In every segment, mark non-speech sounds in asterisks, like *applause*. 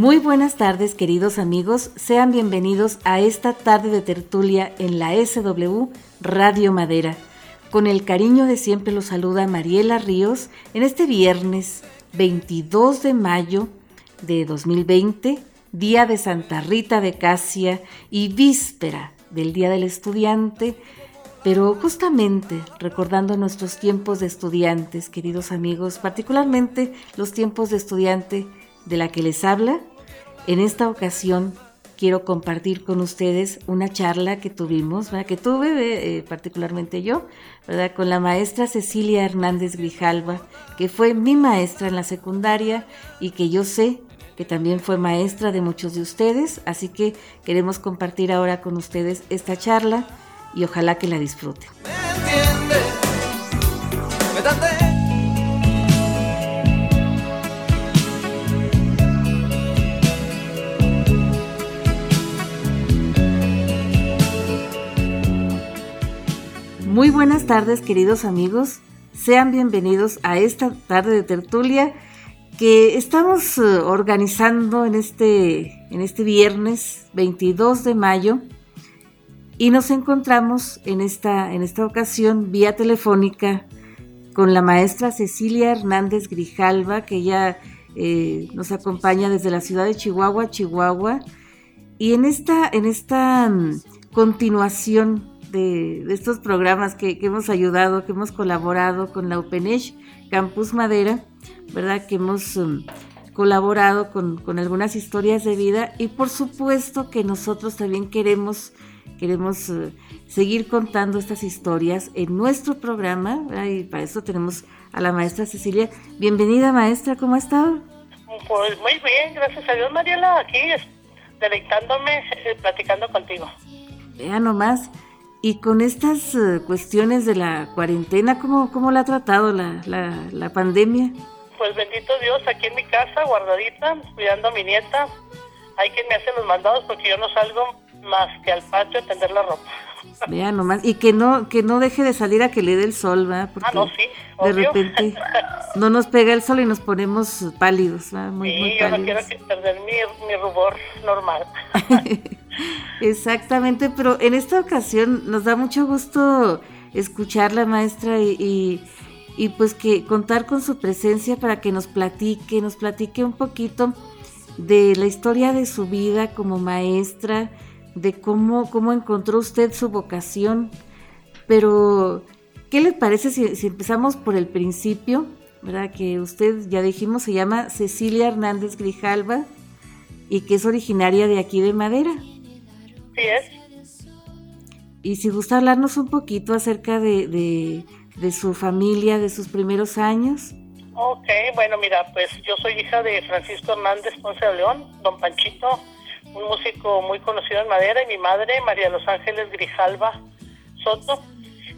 Muy buenas tardes, queridos amigos. Sean bienvenidos a esta tarde de tertulia en la SW Radio Madera. Con el cariño de siempre los saluda Mariela Ríos en este viernes 22 de mayo de 2020, día de Santa Rita de Casia y víspera del Día del Estudiante, pero justamente recordando nuestros tiempos de estudiantes, queridos amigos, particularmente los tiempos de estudiante de la que les habla, en esta ocasión quiero compartir con ustedes una charla que tuvimos, que tuve eh, particularmente yo, ¿verdad? con la maestra Cecilia Hernández Grijalva, que fue mi maestra en la secundaria y que yo sé que también fue maestra de muchos de ustedes, así que queremos compartir ahora con ustedes esta charla y ojalá que la disfruten. Muy buenas tardes queridos amigos, sean bienvenidos a esta tarde de tertulia que estamos eh, organizando en este, en este viernes 22 de mayo y nos encontramos en esta, en esta ocasión vía telefónica con la maestra Cecilia Hernández Grijalva, que ya eh, nos acompaña desde la ciudad de Chihuahua, Chihuahua. Y en esta, en esta mm, continuación de, estos programas que, que, hemos ayudado, que hemos colaborado con la UPENESH Campus Madera, ¿verdad? Que hemos um, colaborado con, algunas historias de vida y por supuesto que nosotros también queremos, queremos uh, seguir contando estas historias en nuestro programa y para eso tenemos a la maestra Cecilia. Bienvenida maestra, ¿cómo ha estado? Pues muy bien, gracias a Dios Mariela, aquí deleitándome, eh, platicando contigo. Vea nomás. Y con estas uh, cuestiones de la cuarentena, ¿cómo, cómo la ha tratado la, la, la pandemia? pues bendito Dios, aquí en mi casa, guardadita, cuidando a mi nieta. Hay quien me hace los mandados porque yo no salgo más que al patio a tender la ropa. *laughs* Vea nomás, y que no que no deje de salir a que le dé el sol, ¿verdad? Porque ah, no, sí, de repente *laughs* no nos pega el sol y nos ponemos pálidos, ¿verdad? Muy, sí, yo no quiero perder mi, mi rubor normal. *laughs* Exactamente, pero en esta ocasión nos da mucho gusto escucharla, maestra, y y pues que contar con su presencia para que nos platique, nos platique un poquito de la historia de su vida como maestra, de cómo, cómo encontró usted su vocación. Pero, ¿qué le parece si, empezamos por el principio? ¿Verdad? Que usted, ya dijimos, se llama Cecilia Hernández Grijalva y que es originaria de aquí de Madera. Sí es. Y si gusta hablarnos un poquito acerca de de su familia, de sus primeros años? Ok, bueno, mira, pues yo soy hija de Francisco Hernández Ponce de León, don Panchito, un músico muy conocido en Madera, y mi madre, María Los Ángeles Grijalva Soto.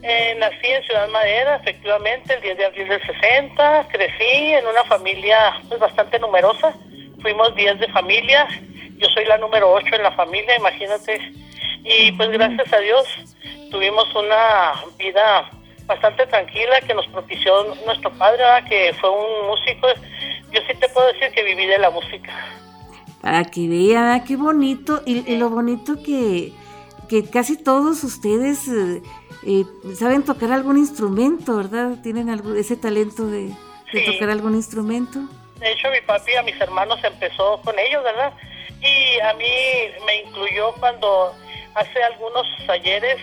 Eh, nací en Ciudad Madera, efectivamente, el 10 de abril del 60. Crecí en una familia pues, bastante numerosa. Fuimos 10 de familia. Yo soy la número 8 en la familia, imagínate. Y pues gracias a Dios tuvimos una vida bastante tranquila que nos propició nuestro padre, que fue un músico. Yo sí te puedo decir que viví de la música. Para que vea, qué bonito. Y, lo bonito que, que casi todos ustedes eh, eh, saben tocar algún instrumento, ¿verdad? Tienen algo, ese talento de, tocar algún instrumento. De hecho, mi papi a mis hermanos empezó con ellos, ¿verdad? Y a mí me incluyó cuando hace algunos talleres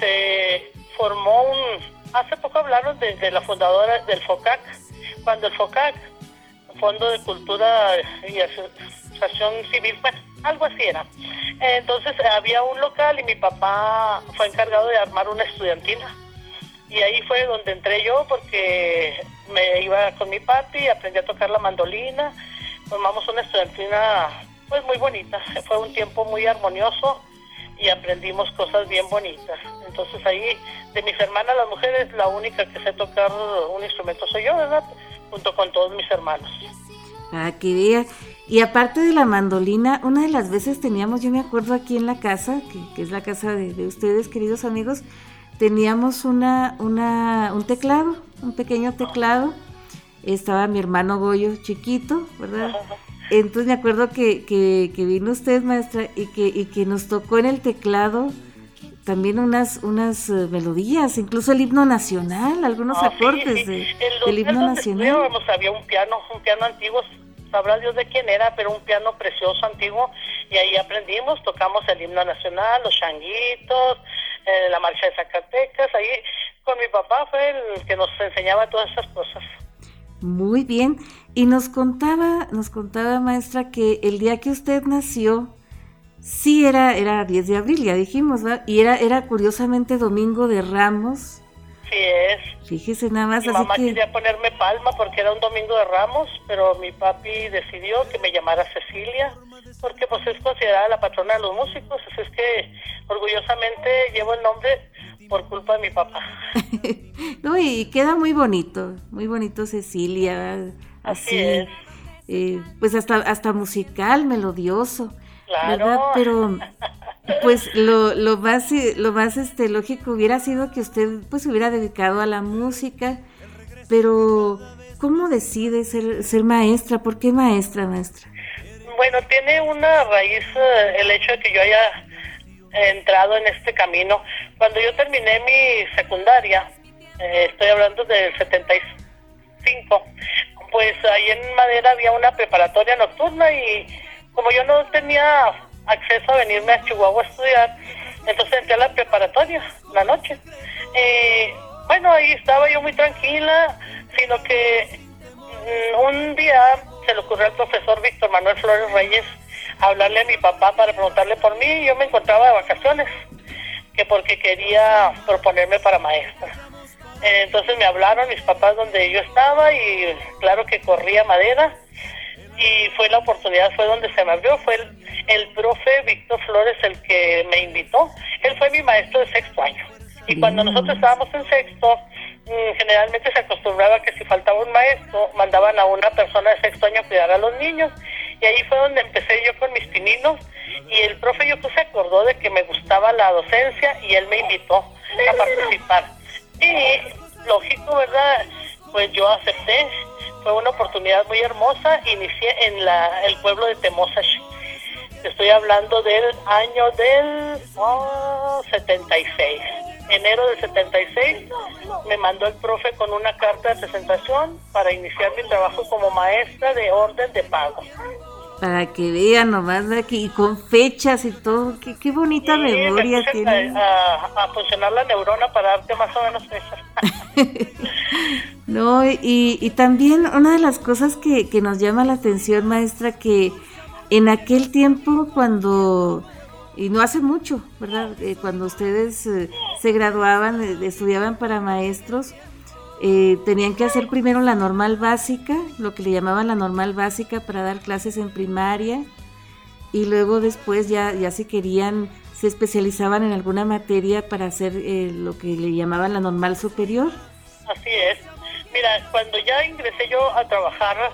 se formó un... Hace poco hablaron de, la fundadora del FOCAC, cuando el FOCAC, Fondo de Cultura y Asociación Civil, bueno, algo así era. Entonces había un local y mi papá fue encargado de armar una estudiantina. Y ahí fue donde entré yo porque me iba con mi papi, aprendí a tocar la mandolina, formamos una estudiantina pues muy bonita. Fue un tiempo muy armonioso y aprendimos cosas bien bonitas. Entonces ahí, de mis hermanas, las mujeres, la única que sé tocar un instrumento soy yo, ¿verdad? Junto con todos mis hermanos. Ah, qué bien. Y aparte de la mandolina, una de las veces teníamos, yo me acuerdo aquí en la casa, que, es la casa de, ustedes, queridos amigos, teníamos una, una, un teclado, un pequeño teclado. Estaba mi hermano Goyo chiquito, ¿verdad? Entonces me acuerdo que, que, vino usted, maestra, y que, y que nos tocó en el teclado también unas unas eh, melodías, incluso el himno nacional, algunos ah, acordes del himno nacional. había un piano, un piano antiguo, sabrá Dios de quién era, pero un piano precioso antiguo, y ahí aprendimos, tocamos el himno nacional, los changuitos, eh, la marcha de Zacatecas, ahí con mi papá fue el que nos enseñaba todas esas cosas. Muy bien, y nos contaba, nos contaba maestra que el día que usted nació, sí era, era 10 de abril, ya dijimos, ¿verdad? Y era, era curiosamente Domingo de Ramos. Sí es. Fíjese nada más. Mi mamá quería ponerme palma porque era un Domingo de Ramos, pero mi papi decidió que me llamara Cecilia, porque pues es considerada la patrona de los músicos, así es que orgullosamente llevo el nombre por culpa de mi papá. *laughs* no, y queda muy bonito, muy bonito Cecilia, así, es. Eh, pues hasta, hasta musical, melodioso. Claro. Pero *laughs* pues lo, lo más lo más este lógico hubiera sido que usted pues hubiera dedicado a la música, pero ¿cómo decide ser, ser maestra? ¿Por qué maestra, maestra? Bueno, tiene una raíz eh, el hecho de que yo haya entrado en este camino. Cuando yo terminé mi secundaria, eh, estoy hablando del 75, pues ahí en Madera había una preparatoria nocturna y como yo no tenía acceso a venirme a Chihuahua a estudiar, entonces entré a la preparatoria la noche. Eh, bueno, ahí estaba yo muy tranquila, sino que mm, un día se le ocurrió al profesor Víctor Manuel Flores Reyes hablarle a mi papá para preguntarle por mí. Yo me encontraba de vacaciones, que porque quería proponerme para maestra. Entonces me hablaron mis papás donde yo estaba y claro que corría madera y fue la oportunidad, fue donde se me abrió, fue el, profe Víctor Flores el que me invitó. Él fue mi maestro de sexto año. Y cuando nosotros estábamos en sexto, mm, generalmente se acostumbraba que si faltaba un maestro, mandaban a una persona de sexto año a cuidar a los niños. Y ahí fue donde empecé yo con mis pininos. Y el profe yo se acordó de que me gustaba la docencia y él me invitó a participar. Y lógico, ¿verdad? Pues yo acepté fue una oportunidad muy hermosa. Inicié en la, el pueblo de Temosash. Estoy hablando del año del 76. Enero del 76 me mandó el profe con una carta de presentación para iniciar mi trabajo como maestra de orden de pago. Para que vean nomás aquí, y con fechas y todo, qué, qué bonita memoria tiene. A, a, funcionar la neurona para darte más o menos fechas. *laughs* no, y, y también una de las cosas que, que nos llama la atención, maestra, que en aquel tiempo cuando y no hace mucho, ¿verdad? Eh, cuando ustedes eh, se graduaban, eh, estudiaban para maestros, eh, tenían que hacer primero la normal básica, lo que le llamaban la normal básica para dar clases en primaria, y luego después ya, ya si querían, se especializaban en alguna materia para hacer lo que le llamaban la normal superior. Así es. Mira, cuando ya ingresé yo a trabajar,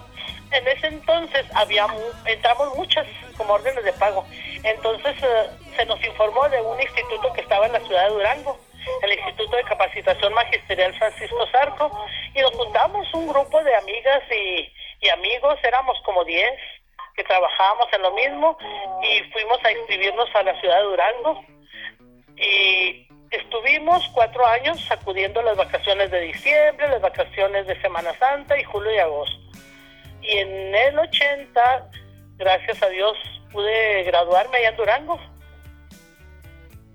en ese entonces había entramos muchas como órdenes de pago. Entonces eh, se nos informó de un instituto que estaba en la ciudad de Durango el Instituto de Capacitación Magisterial Francisco Zarco, y nos juntamos un grupo de amigas y, amigos, éramos como 10 que trabajábamos en lo mismo y fuimos a inscribirnos a la ciudad de Durango y estuvimos cuatro años sacudiendo las vacaciones de diciembre, las vacaciones de Semana Santa y julio y agosto. Y en el 80, gracias a Dios, pude graduarme allá en Durango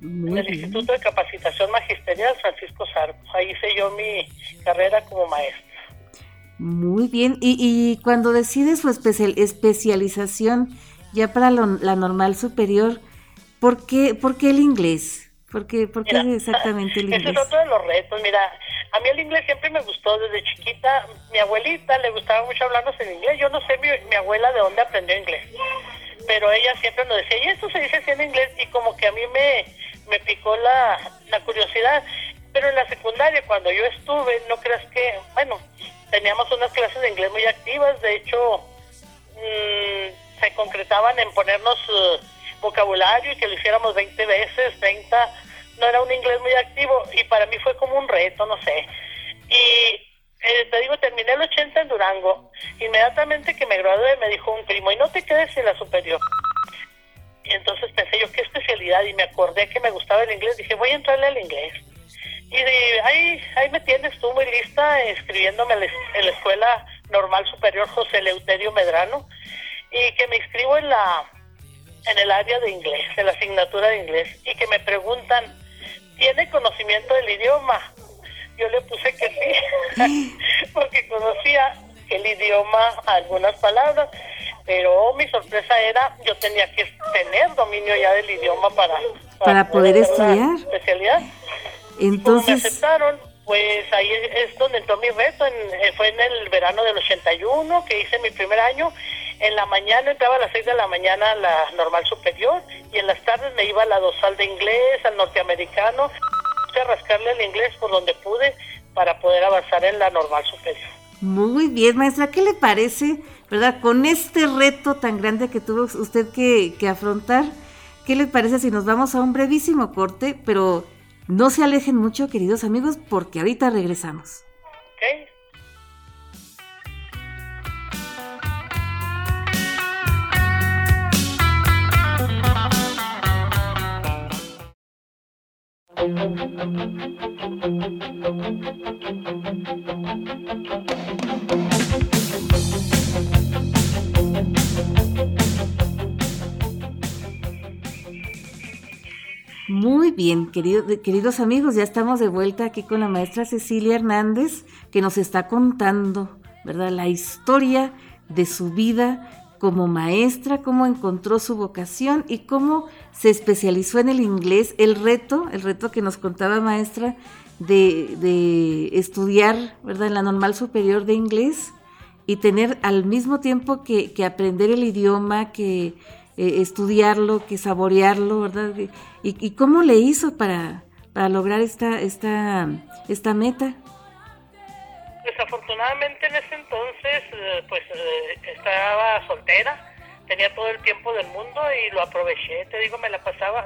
en el Instituto de Capacitación Magisterial Francisco Sarco. Ahí hice yo mi carrera como maestra. Muy bien. Y, y cuando decide su especial, especialización ya para la normal superior, ¿por qué, por qué el inglés? ¿Por qué, por qué exactamente el inglés? *laughs* Ese es otro de los retos. Mira, a mí el inglés siempre me gustó desde chiquita. Mi abuelita le gustaba mucho hablarnos en inglés. Yo no sé mi, mi abuela de dónde aprendió inglés. Pero ella siempre nos decía, y esto se dice así en inglés. Y como que a mí me, me picó la, curiosidad. Pero en la secundaria, cuando yo estuve, no creas que, bueno, teníamos unas clases de inglés muy activas, de hecho, mm, se concretaban en ponernos uh, vocabulario y que lo hiciéramos 20 veces, 30, no era un inglés muy activo y para mí fue como un reto, no sé. Y eh, te digo, terminé el 80 en Durango. Inmediatamente que me gradué me dijo un primo, y no te quedes en la superior. Y entonces pensé yo, ¿qué especialidad? Y me acordé que me gustaba el inglés. Dije, voy a entrarle al inglés. Y de, ahí, ahí me tienes tú muy lista escribiéndome en la Escuela Normal Superior José Leuterio Medrano y que me inscribo en la en el área de inglés, en la asignatura de inglés y que me preguntan, ¿tiene conocimiento del idioma? Yo le puse que sí, *laughs* porque conocía el idioma, algunas palabras, pero mi sorpresa era, yo tenía que tener dominio ya del idioma para, para, poder, estudiar. Especialidad. Entonces. me aceptaron, pues ahí es donde entró mi reto, fue en el verano del 81 que hice mi primer año. En la mañana entraba a las 6 de la mañana a la normal superior y en las tardes me iba a la dosal de inglés, al norteamericano, a rascarle el inglés por donde pude para poder avanzar en la normal superior. Muy bien, maestra, ¿qué le parece, verdad, con este reto tan grande que tuvo usted que, que afrontar? ¿Qué le parece si nos vamos a un brevísimo corte, pero no se alejen mucho, queridos amigos, porque ahorita regresamos. Muy bien, queridos amigos, ya estamos de vuelta aquí con la maestra Cecilia Hernández, que nos está contando, ¿verdad?, la historia de su vida como maestra, cómo encontró su vocación y cómo se especializó en el inglés, el reto, el reto que nos contaba maestra de, estudiar, ¿verdad?, en la normal superior de inglés y tener al mismo tiempo que aprender el idioma, que eh, estudiarlo, que saborearlo, ¿verdad? ¿Y, cómo le hizo para, para lograr esta, esta, esta meta? Desafortunadamente en ese entonces, eh, pues eh, estaba soltera, tenía todo el tiempo del mundo y lo aproveché, te digo, me la pasaba,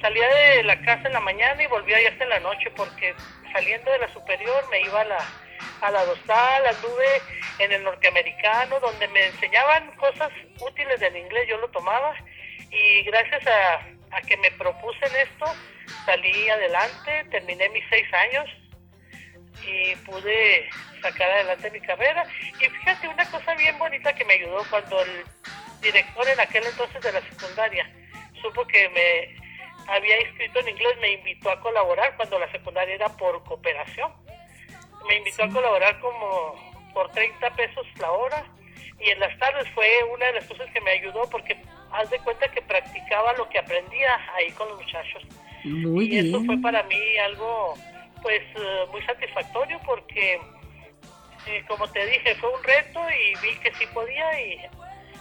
salía de la casa en la mañana y volvía ya hasta en la noche porque saliendo de la superior me iba a la, a la anduve en el norteamericano, donde me enseñaban cosas útiles del inglés, yo lo tomaba. Y gracias a, que me propuse en esto, salí adelante, terminé mis seis años y pude sacar adelante mi carrera. Y fíjate, una cosa bien bonita que me ayudó cuando el director en aquel entonces de la secundaria supo que me había inscrito en inglés, me invitó a colaborar cuando la secundaria era por cooperación me invitó a colaborar como por 30 pesos la hora y en las tardes fue una de las cosas que me ayudó porque haz de cuenta que practicaba lo que aprendía ahí con los muchachos. Muy y eso fue para mí algo pues eh, muy satisfactorio porque eh, como te dije fue un reto y vi que sí podía y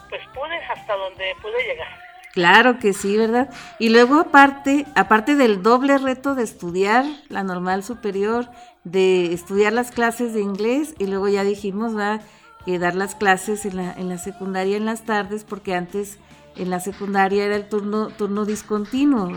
pues pude hasta donde pude llegar. Claro que sí, ¿verdad? Y luego aparte, aparte del doble reto de estudiar la normal superior de estudiar las clases de inglés y luego ya dijimos, va que dar las clases en la, en la secundaria en las tardes, porque antes en la secundaria era el turno, turno discontinuo.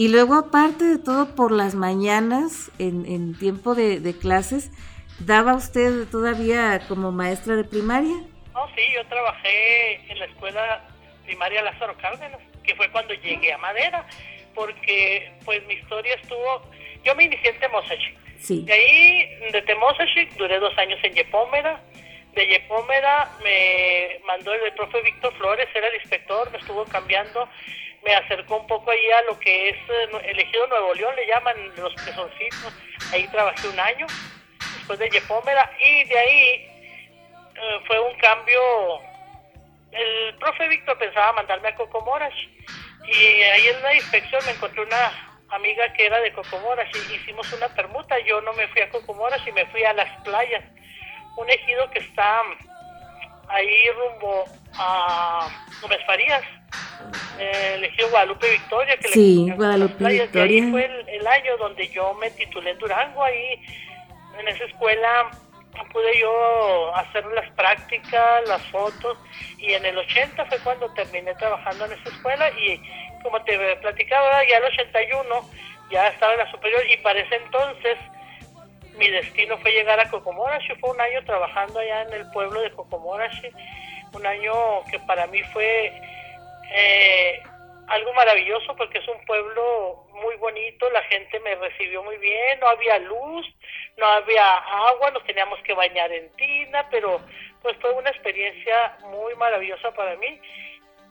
Y luego, aparte de todo, por las mañanas, en, en tiempo de, de, clases, ¿daba usted todavía como maestra de primaria? No, sí, yo trabajé en la escuela primaria Lázaro Cárdenas, que fue cuando llegué a Madera, porque pues mi historia estuvo yo me inicié en Temosachic. Sí. De ahí, de Temosachic, duré dos años en Yepómeda. De Yepómeda me mandó el, profe Víctor Flores, era el inspector, me estuvo cambiando. Me acercó un poco ahí a lo que es eh, elegido Nuevo León, le llaman los pezoncitos. Ahí trabajé un año, después de Yepómeda. Y de ahí eh, fue un cambio. El profe Víctor pensaba mandarme a Cocomoras. Y ahí en la inspección me encontré una amiga que era de Cocomoras y hicimos una permuta. Yo no me fui a Cocomoras y me fui a las playas. Un ejido que está ahí rumbo a Gómez Farías, el ejido Guadalupe Victoria. Que sí, Guadalupe Victoria. ahí fue el, año donde yo me titulé en Durango. Ahí en esa escuela pude yo hacer las prácticas, las fotos y en el 80 fue cuando terminé trabajando en esa escuela y como te platicaba, ya el 81 ya estaba en la superior y para ese entonces mi destino fue llegar a Cocomorashi. Fue un año trabajando allá en el pueblo de Cocomorashi. Un año que para mí fue eh, algo maravilloso porque es un pueblo muy bonito. La gente me recibió muy bien. No había luz, no había agua, nos teníamos que bañar en tina, pero pues fue una experiencia muy maravillosa para mí.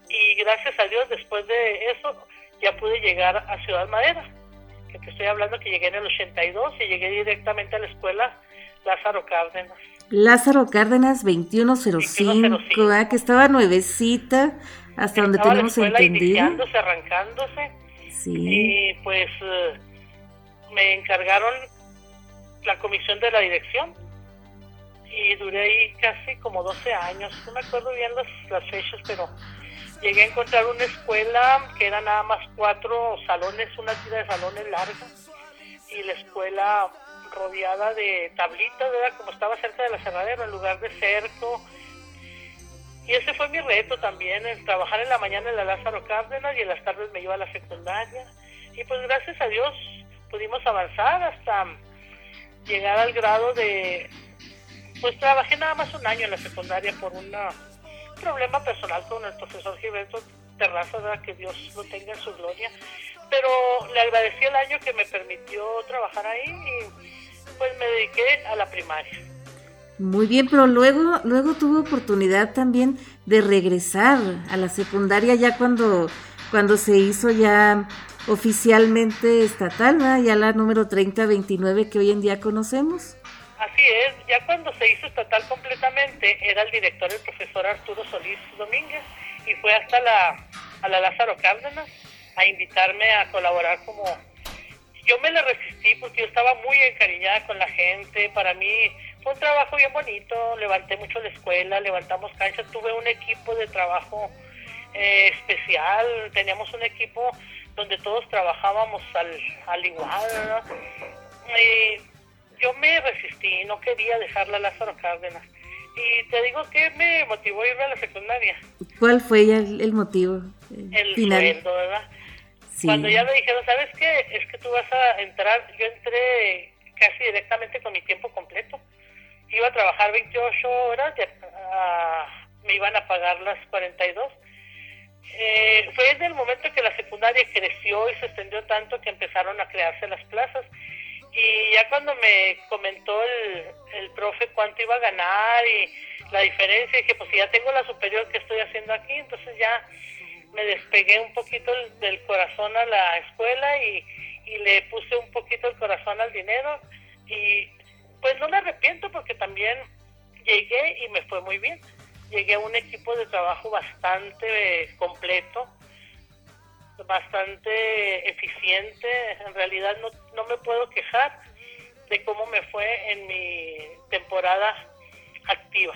Y gracias a Dios, después de eso, ya pude llegar a Ciudad Madera que te estoy hablando que llegué en el 82 y llegué directamente a la escuela Lázaro Cárdenas. Lázaro Cárdenas 2105, ¿eh? que estaba nuevecita, hasta donde tenemos la entendido. Iniciándose, arrancándose. Sí. Y pues eh, me encargaron la comisión de la dirección y duré ahí casi como 12 años. No me acuerdo bien las, las fechas, pero llegué a encontrar una escuela que era nada más cuatro salones, una tira de salones larga, y la escuela rodeada de tablitas, ¿verdad? Como estaba cerca de la cerradera, en lugar de cerco. Y ese fue mi reto también, el trabajar en la mañana en la Lázaro Cárdenas y en las tardes me iba a la secundaria. Y pues gracias a Dios pudimos avanzar hasta llegar al grado de... Pues trabajé nada más un año en la secundaria por una problema personal con el profesor Gilberto Terraza, que Dios lo tenga en su gloria, pero le agradecí el año que me permitió trabajar ahí y pues me dediqué a la primaria. Muy bien, pero luego, luego tuve oportunidad también de regresar a la secundaria ya cuando, cuando se hizo ya oficialmente estatal, ya la número 3029 que hoy en día conocemos. Así es, ya cuando se hizo estatal completamente era el director el profesor Arturo Solís Domínguez y fue hasta la, a la Lázaro Cárdenas a invitarme a colaborar como... Yo me le resistí porque yo estaba muy encariñada con la gente, para mí fue un trabajo bien bonito, levanté mucho la escuela, levantamos canchas, tuve un equipo de trabajo eh, especial, teníamos un equipo donde todos trabajábamos al, al igual, ¿verdad? Yo me resistí, no quería dejarla a Lázaro Cárdenas. Y te digo que me motivó a irme a la secundaria. ¿Cuál fue el, el motivo? El, sueldo, ¿verdad? Cuando ya me dijeron, ¿sabes qué? Es que tú vas a entrar, yo entré casi directamente con mi tiempo completo. Iba a trabajar 28 horas, ah, me iban a pagar las 42. Eh, fue en el momento que la secundaria creció y se extendió tanto que empezaron a crearse las plazas y ya cuando me comentó el, el profe cuánto iba a ganar y la diferencia, dije, pues si ya tengo la superior que estoy haciendo aquí, entonces ya me despegué un poquito del corazón a la escuela y, y le puse un poquito el corazón al dinero y pues no me arrepiento porque también llegué y me fue muy bien. Llegué a un equipo de trabajo bastante completo bastante eficiente. En realidad no, no me puedo quejar de cómo me fue en mi temporada activa.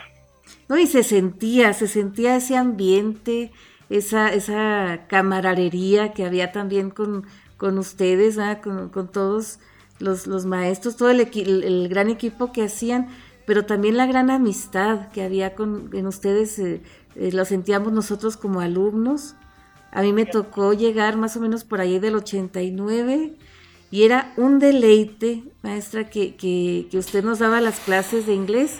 No, y se sentía, se sentía ese ambiente, esa, esa camaradería que había también con, con ustedes, con, con, todos los, los, maestros, todo el, el, gran equipo que hacían, pero también la gran amistad que había con en ustedes, eh, eh, lo sentíamos nosotros como alumnos a mí me tocó llegar más o menos por ahí del 89 y era un deleite, maestra, que, que, usted nos daba las clases de inglés.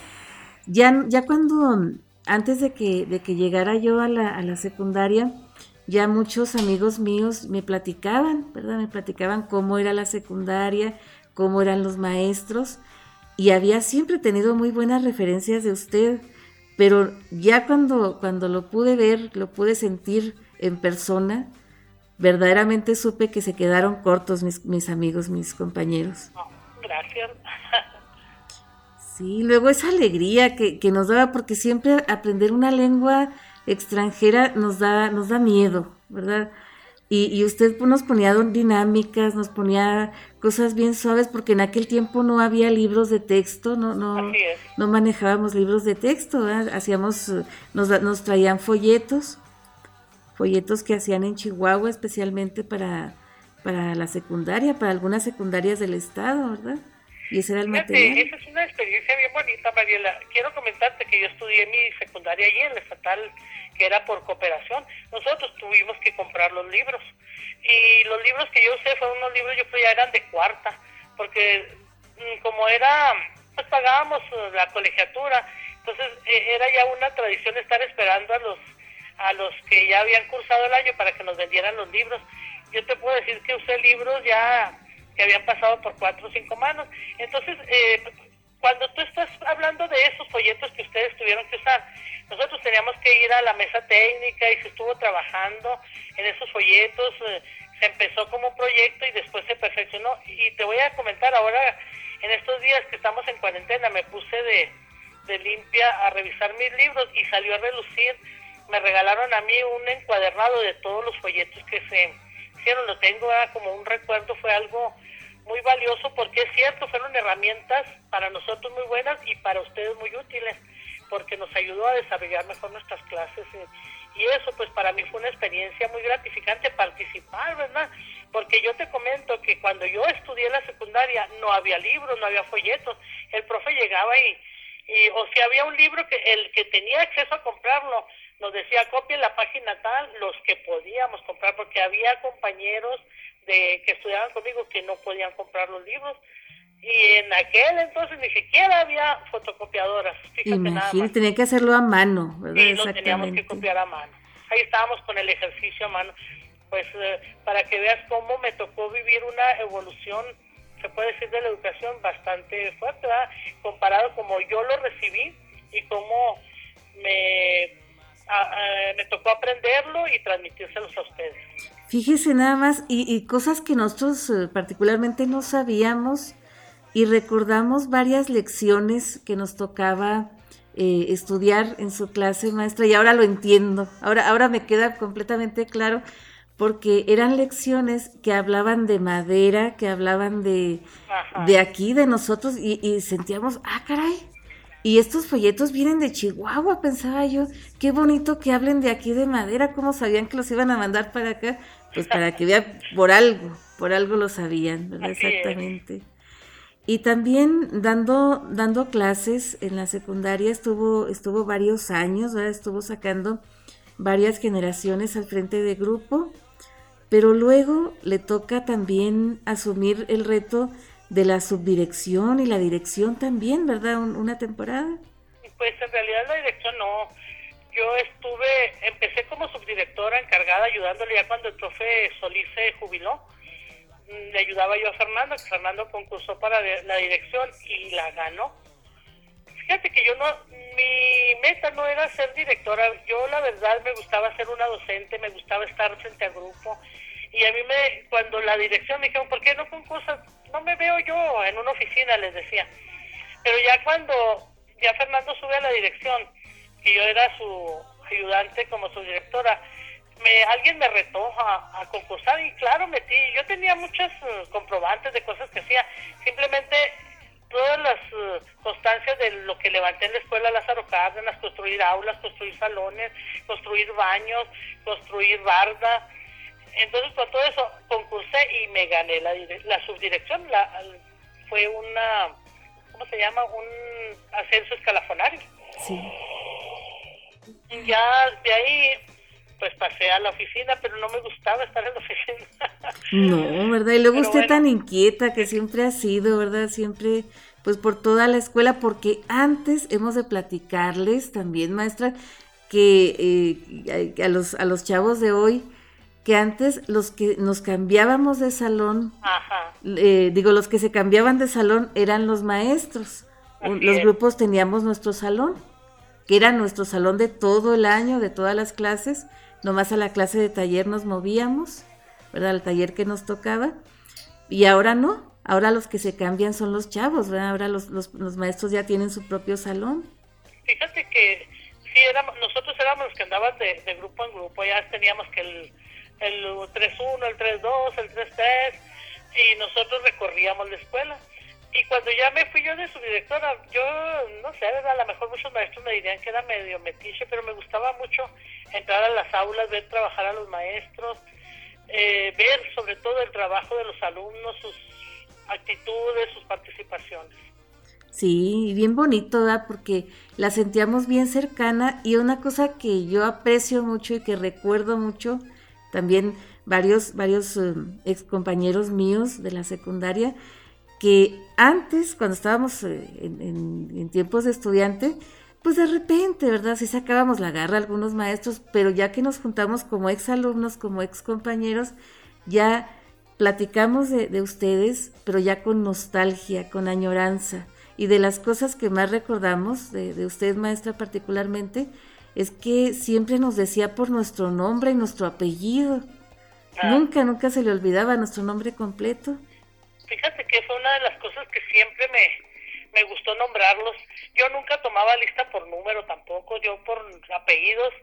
Ya, ya cuando, antes de que, de que llegara yo a la, a la secundaria, ya muchos amigos míos me platicaban, ¿verdad? Me platicaban cómo era la secundaria, cómo eran los maestros, y había siempre tenido muy buenas referencias de usted, pero ya cuando, cuando lo pude ver, lo pude sentir en persona, verdaderamente supe que se quedaron cortos mis, mis amigos, mis compañeros. gracias. Sí, luego esa alegría que, que, nos daba, porque siempre aprender una lengua extranjera nos da, nos da miedo, ¿verdad? Y, y usted nos ponía dinámicas, nos ponía cosas bien suaves, porque en aquel tiempo no había libros de texto, no, no, no manejábamos libros de texto, hacíamos, nos, nos traían folletos folletos que hacían en Chihuahua especialmente para, para la secundaria, para algunas secundarias del estado, ¿verdad? Y ese era el material. Esa es una experiencia bien bonita, Mariela. Quiero comentarte que yo estudié mi secundaria allí en la estatal, que era por cooperación. Nosotros tuvimos que comprar los libros. Y los libros que yo usé fueron unos libros, yo creo ya eran de cuarta, porque mm, como era, pues pagábamos eh, la colegiatura, entonces eh, era ya una tradición estar esperando a los a los que ya habían cursado el año para que nos vendieran los libros. Yo te puedo decir que usé libros ya que habían pasado por cuatro o cinco manos. Entonces, eh, cuando tú estás hablando de esos folletos que ustedes tuvieron que usar, nosotros teníamos que ir a la mesa técnica y se estuvo trabajando en esos folletos, eh, se empezó como proyecto y después se perfeccionó. Y te voy a comentar ahora, en estos días que estamos en cuarentena, me puse de, de limpia a revisar mis libros y salió a relucir, me regalaron a mí un encuadernado de todos los folletos que se hicieron, lo tengo como un recuerdo, fue algo muy valioso porque es cierto, fueron herramientas para nosotros muy buenas y para ustedes muy útiles, porque nos ayudó a desarrollar mejor nuestras clases. Y, eso, pues para mí fue una experiencia muy gratificante participar, ¿verdad? Porque yo te comento que cuando yo estudié la secundaria no había libros, no había folletos. El profe llegaba y, y o si había un libro que el que tenía acceso a comprarlo, nos decía copien la página tal, los que podíamos comprar, porque había compañeros de que estudiaban conmigo que no podían comprar los libros y en aquel entonces ni siquiera había fotocopiadoras. Imagínate, tenía que hacerlo a mano, ¿verdad? Y lo teníamos que copiar a mano. Ahí estábamos con el ejercicio a mano. Pues eh, para que veas cómo me tocó vivir una evolución, se puede decir, de la educación bastante fuerte, ¿verdad? comparado como yo lo recibí y cómo me, me tocó aprenderlo y transmitírselos a ustedes. Fíjese nada más, y, cosas que nosotros eh, particularmente no sabíamos y recordamos varias lecciones que nos tocaba eh, estudiar en su clase maestra y ahora lo entiendo, ahora, ahora me queda completamente claro porque eran lecciones que hablaban de madera, que hablaban de, de aquí, de nosotros y, y sentíamos, ah, caray, y estos folletos vienen de Chihuahua, pensaba yo. Qué bonito que hablen de aquí de madera. ¿Cómo sabían que los iban a mandar para acá? Pues para que vean, por algo, por algo lo sabían, ¿verdad? Exactamente. Y también dando, dando clases en la secundaria, estuvo, estuvo varios años, ¿verdad? Estuvo sacando varias generaciones al frente de grupo, pero luego le toca también asumir el reto de la subdirección y la dirección también, ¿verdad? una temporada. Pues en realidad la dirección no. Yo estuve, empecé como subdirectora encargada ayudándole ya cuando el profe Solís se jubiló. Mm, le ayudaba yo a Fernando, que Fernando concursó para la dirección y la ganó. Fíjate que yo no, mi meta no era ser directora. Yo la verdad me gustaba ser una docente, me gustaba estar frente al grupo. Y a mí me, cuando la dirección me dijeron, ¿por qué no concursas? No me veo yo en una oficina, les decía. Pero ya cuando ya Fernando sube a la dirección, que yo era su ayudante como su directora, me, alguien me retó a, concursar y claro, metí, yo tenía muchos eh, comprobantes de cosas que hacía, simplemente todas las eh, constancias de lo que levanté en la escuela Lázaro Cárdenas, construir aulas, construir salones, construir baños, construir barda, entonces con todo eso concursé y me gané la, la subdirección, la, fue una, ¿cómo se llama? Un ascenso escalafonario. Sí. Ya de ahí pues pasé a la oficina, pero no me gustaba estar en la oficina. No, ¿verdad? Y luego usted tan inquieta que siempre ha sido, ¿verdad? Siempre, pues por toda la escuela, porque antes hemos de platicarles también, maestra, que eh, a, los, a los chavos de hoy, que antes los que nos cambiábamos de salón, eh, digo, los que se cambiaban de salón eran los maestros. los grupos teníamos nuestro salón, que era nuestro salón de todo el año, de todas las clases. Nomás a la clase de taller nos movíamos, ¿verdad? Al taller que nos tocaba. Y ahora no, ahora los que se cambian son los chavos, ¿verdad? Ahora los, los, maestros ya tienen su propio salón. Fíjate que sí, éramos, nosotros éramos los que andaban de, de grupo en grupo, ya teníamos que el el 3-1, el 3-2, el 3-3, y nosotros recorríamos la escuela. Y cuando ya me fui yo de su directora, yo no sé, a lo mejor muchos maestros me dirían que era medio metiche, pero me gustaba mucho entrar a las aulas, ver trabajar a los maestros, eh, ver sobre todo el trabajo de los alumnos, sus actitudes, sus participaciones. Sí, bien bonito, ¿verdad? Porque la sentíamos bien cercana y una cosa que yo aprecio mucho y que recuerdo mucho también varios, varios um, ex compañeros míos de la secundaria, que antes, cuando estábamos eh, en, tiempos de estudiante, pues de repente, ¿verdad? Sí sacábamos la garra algunos maestros, pero ya que nos juntamos como ex alumnos, como ex compañeros, ya platicamos de, ustedes, pero ya con nostalgia, con añoranza. Y de las cosas que más recordamos de, de usted, maestra, particularmente, es que siempre nos decía por nuestro nombre y nuestro apellido. Ah. Nunca, nunca se le olvidaba nuestro nombre completo. Fíjate que fue una de las cosas que siempre me, me gustó nombrarlos. Yo nunca tomaba lista por número tampoco, yo por apellidos.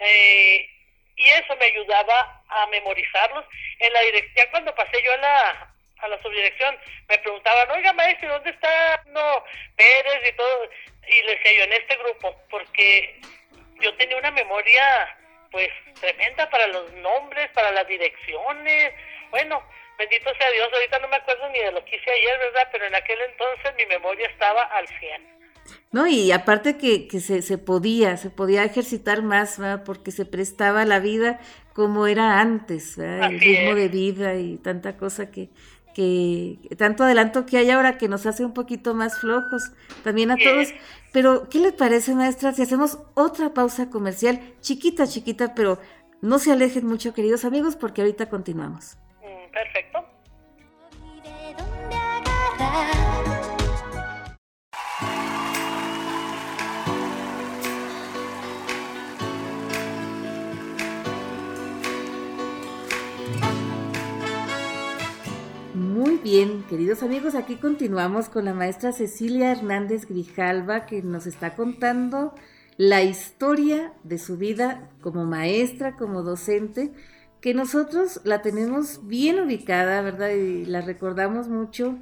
Eh, y eso me ayudaba a memorizarlos. En la dirección, cuando pasé yo a la, a la subdirección, me preguntaban, oiga maestro, ¿dónde está no, Pérez y todo? Y le decía yo, en este grupo, porque yo tenía una memoria pues tremenda para los nombres, para las direcciones. Bueno, bendito sea Dios, ahorita no me acuerdo ni de lo que hice ayer, ¿verdad? Pero en aquel entonces mi memoria estaba al 100. No, y aparte que, que se, se podía, se podía ejercitar más, ¿verdad? Porque se prestaba la vida como era antes, ¿verdad? El ritmo de vida y tanta cosa que, que tanto adelanto que hay ahora que nos hace un poquito más flojos también a todos. Pero, ¿qué le parece, maestra, si hacemos otra pausa comercial, chiquita, chiquita, pero no se alejen mucho, queridos amigos, porque ahorita continuamos. Mm, perfecto. bien, queridos amigos, aquí continuamos con la maestra Cecilia Hernández Grijalva que nos está contando la historia de su vida como maestra, como docente, que nosotros la tenemos bien ubicada, ¿verdad? Y la recordamos mucho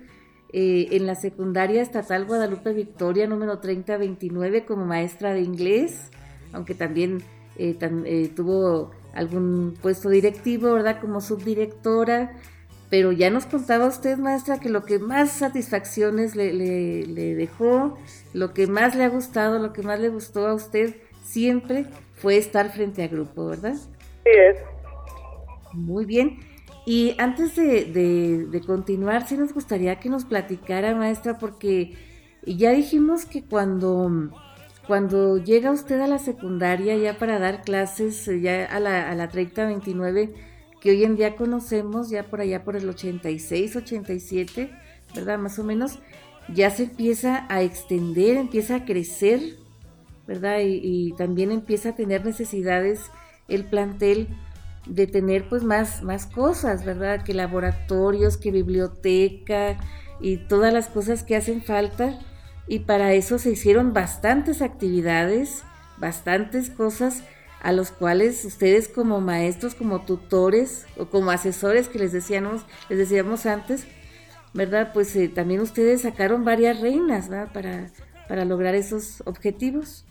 eh, en la secundaria estatal Guadalupe Victoria, número 3029, como maestra de inglés, aunque también eh, eh, tuvo algún puesto directivo, ¿verdad? Como subdirectora pero ya nos contaba usted, maestra, que lo que más satisfacciones le, le, dejó, lo que más le ha gustado, lo que más le gustó a usted siempre fue estar frente a grupo, ¿verdad? Sí es. Muy bien. Y antes de, de, continuar, sí nos gustaría que nos platicara, maestra, porque ya dijimos que cuando, cuando llega usted a la secundaria ya para dar clases, ya a la, a la 3029, que hoy en día conocemos, ya por allá por el 86, 87, ¿verdad? Más o menos, ya se empieza a extender, empieza a crecer, ¿verdad? Y, también empieza a tener necesidades el plantel de tener pues más, más cosas, ¿verdad? Que laboratorios, que biblioteca y todas las cosas que hacen falta. Y para eso se hicieron bastantes actividades, bastantes cosas a los cuales ustedes como maestros, como tutores o como asesores que les decíamos, les decíamos antes, ¿verdad? Pues eh, también ustedes sacaron varias reinas, ¿verdad? Para, para lograr esos objetivos.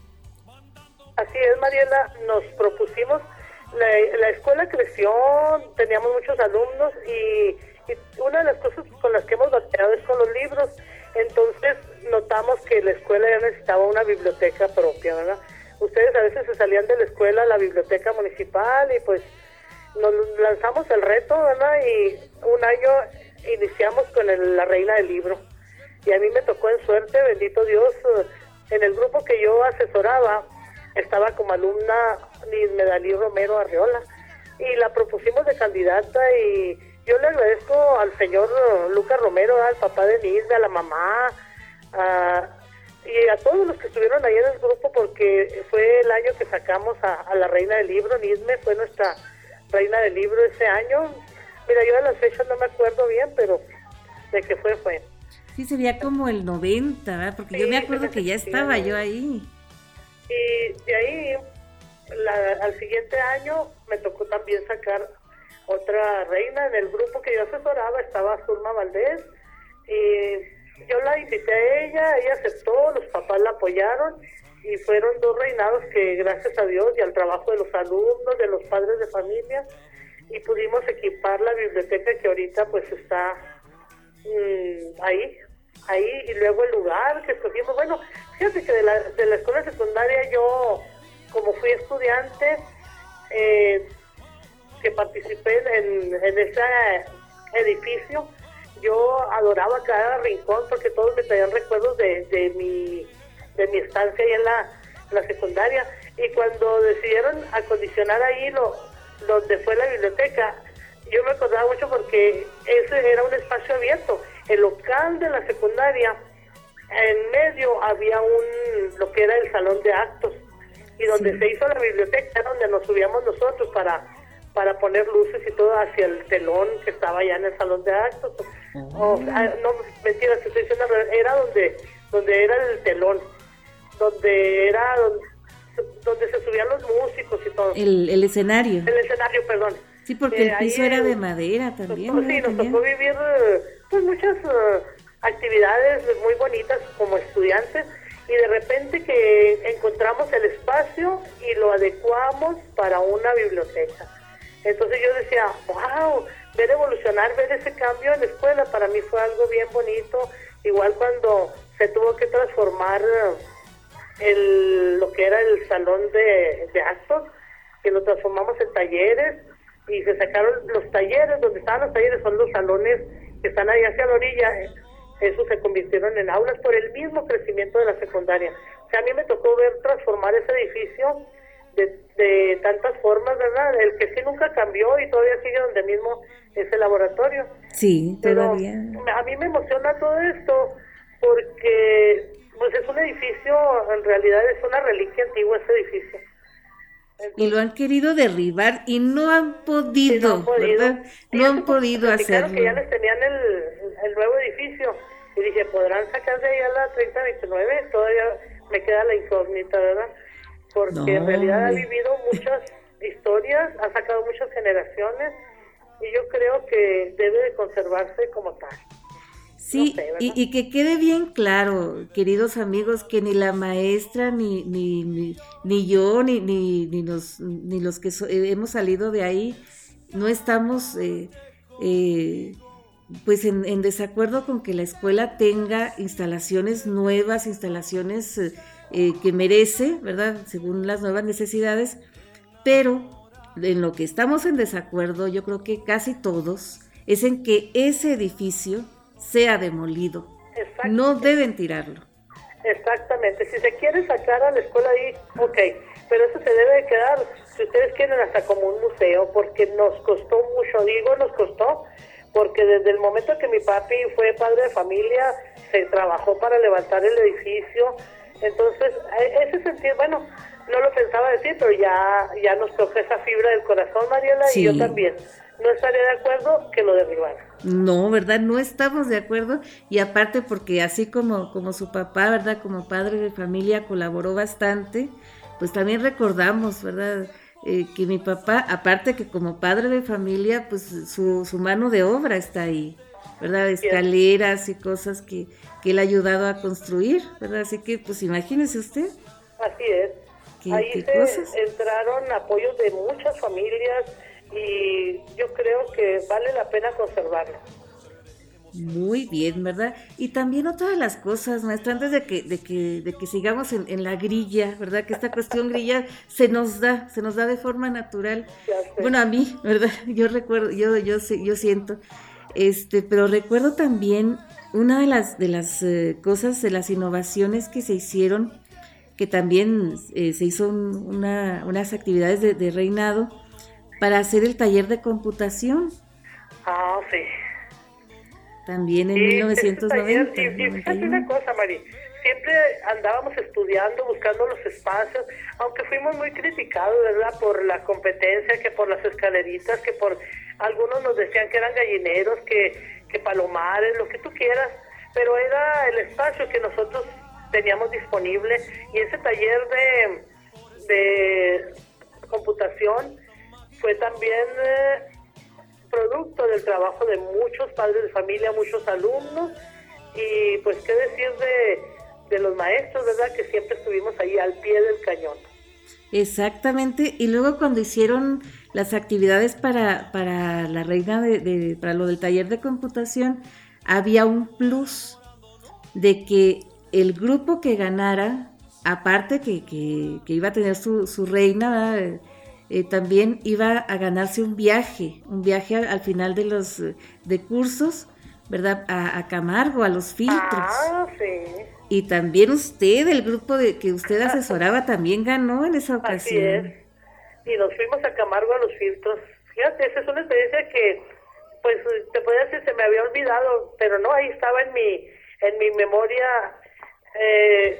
Así es, Mariela, nos propusimos, la, escuela creció, teníamos muchos alumnos y, una de las cosas con las que hemos batallado es con los libros, entonces notamos que la escuela ya necesitaba una biblioteca propia, ¿verdad? Ustedes a veces se salían de la escuela a la biblioteca municipal y pues nos lanzamos el reto, ¿verdad? Y un año iniciamos con la reina del libro. Y a mí me tocó en suerte, bendito Dios, en el grupo que yo asesoraba, estaba como alumna Medalí Romero Arreola y la propusimos de candidata y yo le agradezco al señor Lucas Romero, al papá de Nilda, a la mamá, a, y a todos los que estuvieron ahí en el grupo porque fue el año que sacamos a, la reina del libro, Nisme fue nuestra reina del libro ese año. Mira, yo de las fechas no me acuerdo bien, pero de que fue, fue. Sí, sería como el 90, ¿verdad? Porque yo me acuerdo que ya estaba yo ahí. Y de ahí, al siguiente año, me tocó también sacar otra reina en el grupo que yo asesoraba, estaba Zulma Valdés, y yo la invité a ella, ella aceptó, los papás la apoyaron y fueron dos reinados que gracias a Dios y al trabajo de los alumnos, de los padres de familia, y pudimos equipar la biblioteca que ahorita pues está mm, ahí, ahí, y luego el lugar que escogimos. Bueno, fíjate que de la, de la escuela secundaria yo, como fui estudiante, eh, que participé en, en ese edificio, yo adoraba cada rincón porque todos me traían recuerdos de, de, mi, de mi estancia ahí en la, la secundaria. Y cuando decidieron acondicionar ahí lo, donde fue la biblioteca, yo me acordaba mucho porque ese era un espacio abierto. El local de la secundaria, en medio había un lo que era el salón de actos y donde se hizo la biblioteca, donde nos subíamos nosotros para para poner luces y todo hacia el telón que estaba allá en el salón de actos. Oh. no, mentira, estoy diciendo, era donde, donde era el telón, donde era donde, se subían los músicos y todo. El, el escenario. El escenario, perdón. Sí, porque el piso era de madera también. sí, nos tocó vivir pues, muchas uh, actividades muy bonitas como estudiantes y de repente que encontramos el espacio y lo adecuamos para una biblioteca. Entonces yo decía, wow, ver evolucionar, ver ese cambio en la escuela, para mí fue algo bien bonito. Igual cuando se tuvo que transformar el, lo que era el salón de, de actos, que lo transformamos en talleres y se sacaron los talleres, donde estaban los talleres son los salones que están ahí hacia la orilla, esos se convirtieron en aulas por el mismo crecimiento de la secundaria. O sea, a mí me tocó ver transformar ese edificio de, tantas formas, ¿verdad? El que sí nunca cambió y todavía sigue donde mismo es el laboratorio. Sí, todavía. a mí me emociona todo esto porque pues es un edificio, en realidad es una reliquia antigua ese edificio. y lo han querido derribar y no han podido, no han podido, ¿verdad? no han podido hacerlo. que ya les tenían el, el nuevo edificio y dije, ¿podrán sacar de ahí a la 3029? Todavía me queda la incógnita, ¿verdad? Porque en realidad ha vivido muchas *laughs* historias, ha sacado muchas generaciones y yo creo que debe de conservarse como tal. Sí, y, que quede bien claro, queridos amigos, que ni la maestra, ni, ni, ni, yo, ni, ni, ni, los, ni los que eh, hemos salido de ahí, no estamos eh, eh, pues en, en, desacuerdo con que la escuela tenga instalaciones nuevas, instalaciones eh, que merece, ¿verdad? Según las nuevas necesidades, pero en lo que estamos en desacuerdo, yo creo que casi todos, es en que ese edificio sea demolido. No deben tirarlo. Exactamente. Si se quiere sacar a la escuela ahí, ok, pero eso se debe de quedar, si ustedes quieren, hasta como un museo, porque nos costó mucho, digo, nos costó, porque desde el momento que mi papi fue padre de familia, se trabajó para levantar el edificio, entonces, e, ese sentido, bueno, no lo pensaba decir, pero ya, ya nos toca esa fibra del corazón, Mariela, y yo también. No estaría de acuerdo que lo derribara. No, ¿verdad? No estamos de acuerdo. Y aparte porque así como, como su papá, ¿verdad? Como padre de familia colaboró bastante, pues también recordamos, ¿verdad? Eh, que mi papá, aparte que como padre de familia, pues su, su mano de obra está ahí. ¿Verdad? Escaleras y cosas que, que él ha ayudado a construir, ¿verdad? Así que, pues imagínese usted. Así es. Ahí se entraron apoyos de muchas familias y yo creo que vale la pena conservarlo. Muy bien, ¿verdad? Y también otra de las cosas, maestra, antes de que, de que, de que sigamos en, en la grilla, ¿verdad? Que esta cuestión grilla se nos da, se nos da de forma natural. Bueno, a mí, ¿verdad? *laughs* Yo recuerdo, yo, yo, yo siento este, pero recuerdo también una de las, de las eh, cosas, de las innovaciones que se hicieron, que también eh, se hizo unas actividades de, reinado para hacer el taller de computación. Ah, sí. También en 1990. y, y una cosa, Mari, siempre andábamos estudiando, buscando los espacios, aunque fuimos muy criticados, ¿verdad? Por la competencia, que por las escaleritas, que por algunos nos decían que eran gallineros, que, que palomares, lo que tú quieras, pero era el espacio que nosotros teníamos disponible y ese taller de, de computación fue también eh, producto del trabajo de muchos padres de familia, muchos alumnos y pues qué decir de, de los maestros, ¿verdad? Que siempre estuvimos ahí al pie del cañón. Exactamente, y luego cuando hicieron las actividades para, para la reina de, para lo del taller de computación, había un plus de que el grupo que ganara, aparte que, que, iba a tener su, su reina, eh, también iba a ganarse un viaje, un viaje al, final de los de cursos ¿verdad? A, Camargo, a los filtros. Ah, sí. Y también usted, el grupo de que usted *laughs* asesoraba, también ganó en esa ocasión. Así es. Y nos fuimos a Camargo a los filtros. Fíjate, esa es una experiencia que, pues, te puedo decir, se me había olvidado, pero no, ahí estaba en mi, en mi memoria eh,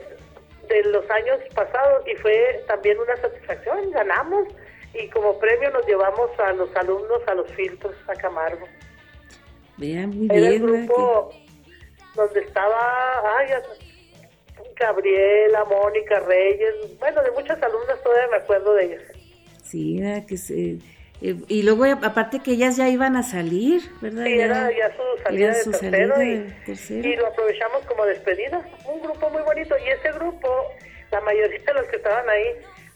de los años pasados y fue también una satisfacción. Ganamos y como premio nos llevamos a los alumnos a los filtros a Camargo. Vean, muy Era el grupo donde estaba ay, Gabriela, Mónica Reyes, bueno, de muchas alumnas todavía me acuerdo de ellas. Sí, que se... Eh, y luego, aparte que ellas ya iban a salir, ¿verdad? Sí, era ya su salida, de, tercero y, y, lo aprovechamos como despedida. Un grupo muy bonito. Y ese grupo, la mayoría de los que estaban ahí,